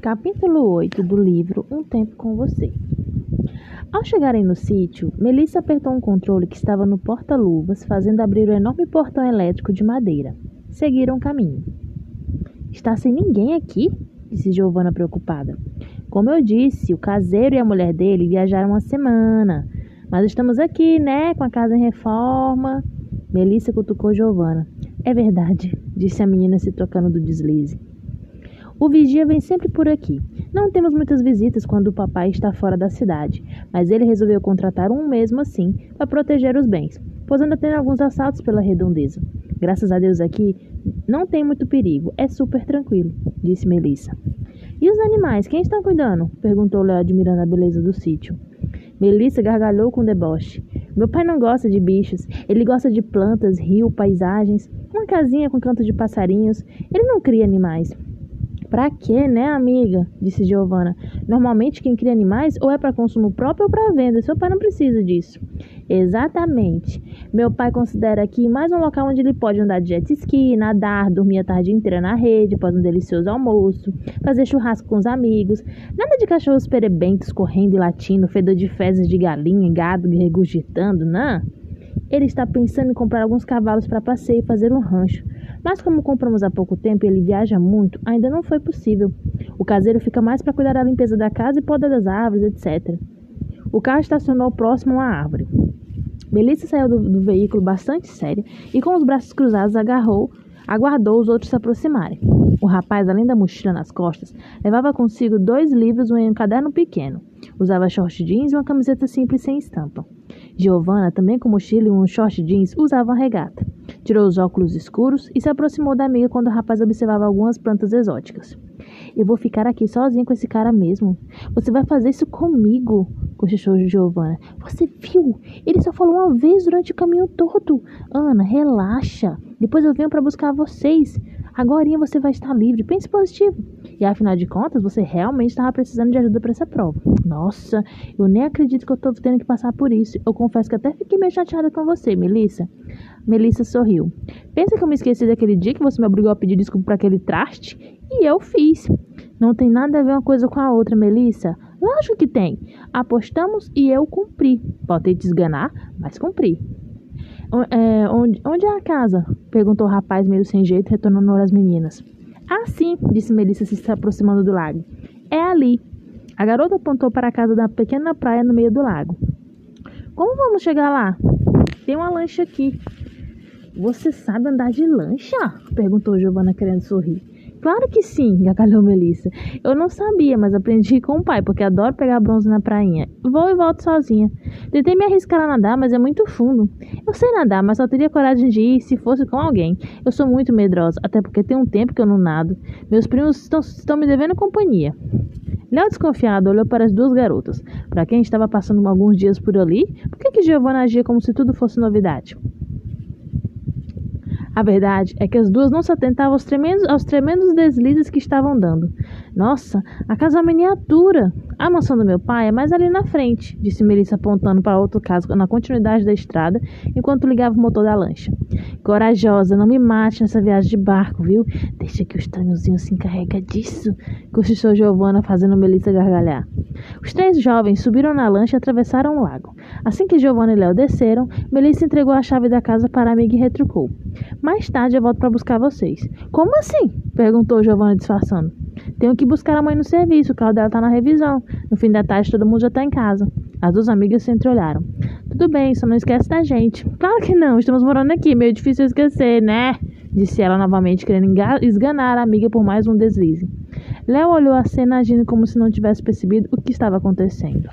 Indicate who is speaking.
Speaker 1: Capítulo 8 do livro Um Tempo com Você. Ao chegarem no sítio, Melissa apertou um controle que estava no porta-luvas, fazendo abrir o enorme portão elétrico de madeira. Seguiram o caminho. Está sem ninguém aqui? disse Giovanna preocupada. Como eu disse, o caseiro e a mulher dele viajaram uma semana. Mas estamos aqui, né, com a casa em reforma. Melissa cutucou Giovanna. É verdade, disse a menina se tocando do deslize. O vigia vem sempre por aqui. Não temos muitas visitas quando o papai está fora da cidade, mas ele resolveu contratar um mesmo assim para proteger os bens, pois anda tendo alguns assaltos pela redondeza. Graças a Deus aqui não tem muito perigo, é super tranquilo, disse Melissa. E os animais, quem está cuidando? perguntou Léo, admirando a beleza do sítio. Melissa gargalhou com deboche. Meu pai não gosta de bichos, ele gosta de plantas, rio, paisagens, uma casinha com canto de passarinhos. Ele não cria animais. Pra quê, né, amiga? disse Giovana. Normalmente quem cria animais ou é para consumo próprio ou para venda. Seu pai não precisa disso. Exatamente. Meu pai considera aqui mais um local onde ele pode andar de jet ski, nadar, dormir a tarde inteira na rede, após um delicioso almoço, fazer churrasco com os amigos. Nada de cachorros perebentos correndo e latindo, fedor de fezes de galinha gado regurgitando, não. Ele está pensando em comprar alguns cavalos para passeio e fazer um rancho. Mas como compramos há pouco tempo e ele viaja muito, ainda não foi possível. O caseiro fica mais para cuidar da limpeza da casa e poda das árvores, etc. O carro estacionou próximo uma árvore. Melissa saiu do, do veículo bastante séria e com os braços cruzados agarrou, aguardou os outros se aproximarem. O rapaz, além da mochila nas costas, levava consigo dois livros e um caderno pequeno. Usava short jeans e uma camiseta simples sem estampa. Giovanna, também com mochila e um short jeans, usava regata. Tirou os óculos escuros e se aproximou da amiga quando o rapaz observava algumas plantas exóticas. Eu vou ficar aqui sozinha com esse cara mesmo. Você vai fazer isso comigo, cochichou Giovanna. Você viu? Ele só falou uma vez durante o caminho todo. Ana, relaxa. Depois eu venho para buscar vocês. Agora você vai estar livre. Pense positivo. E afinal de contas, você realmente estava precisando de ajuda para essa prova. Nossa, eu nem acredito que eu estou tendo que passar por isso. Eu confesso que até fiquei meio chateada com você, Melissa. Melissa sorriu. Pensa que eu me esqueci daquele dia que você me obrigou a pedir desculpa para aquele traste? E eu fiz. Não tem nada a ver uma coisa com a outra, Melissa. Lógico que tem. Apostamos e eu cumpri. Pode te esganar, mas cumpri. É, onde, onde é a casa? Perguntou o rapaz meio sem jeito, retornando às meninas. Ah, sim, disse Melissa se aproximando do lago. É ali. A garota apontou para a casa da pequena praia no meio do lago. Como vamos chegar lá? Tem uma lancha aqui. Você sabe andar de lancha? perguntou Giovanna querendo sorrir. Claro que sim, gargalhou Melissa. Eu não sabia, mas aprendi com o pai, porque adoro pegar bronze na prainha. Vou e volto sozinha. Tentei me arriscar a nadar, mas é muito fundo. Eu sei nadar, mas só teria coragem de ir se fosse com alguém. Eu sou muito medrosa, até porque tem um tempo que eu não nado. Meus primos estão, estão me devendo companhia. Léo, desconfiado, olhou para as duas garotas. Para quem estava passando alguns dias por ali, por que, que Giovanna agia como se tudo fosse novidade? A verdade é que as duas não se atentavam aos tremendos, aos tremendos deslizes que estavam dando. Nossa, a casa é uma miniatura. A mansão do meu pai é mais ali na frente, disse Melissa apontando para outro caso na continuidade da estrada, enquanto ligava o motor da lancha. Corajosa, não me mate nessa viagem de barco, viu? Deixa que o estranhozinho se encarrega disso, cochichou Giovanna, fazendo Melissa gargalhar. Os três jovens subiram na lancha e atravessaram o lago. Assim que Giovanna e Léo desceram, Melissa entregou a chave da casa para a amiga e retrucou. Mais tarde eu volto para buscar vocês. Como assim? perguntou Giovanna disfarçando. Tenho que buscar a mãe no serviço, o carro dela está na revisão. No fim da tarde todo mundo já está em casa. As duas amigas se entreolharam. Tudo bem, só não esquece da gente. Claro que não, estamos morando aqui, meio difícil esquecer, né? Disse ela novamente, querendo esganar a amiga por mais um deslize. Léo olhou a cena agindo como se não tivesse percebido o que estava acontecendo.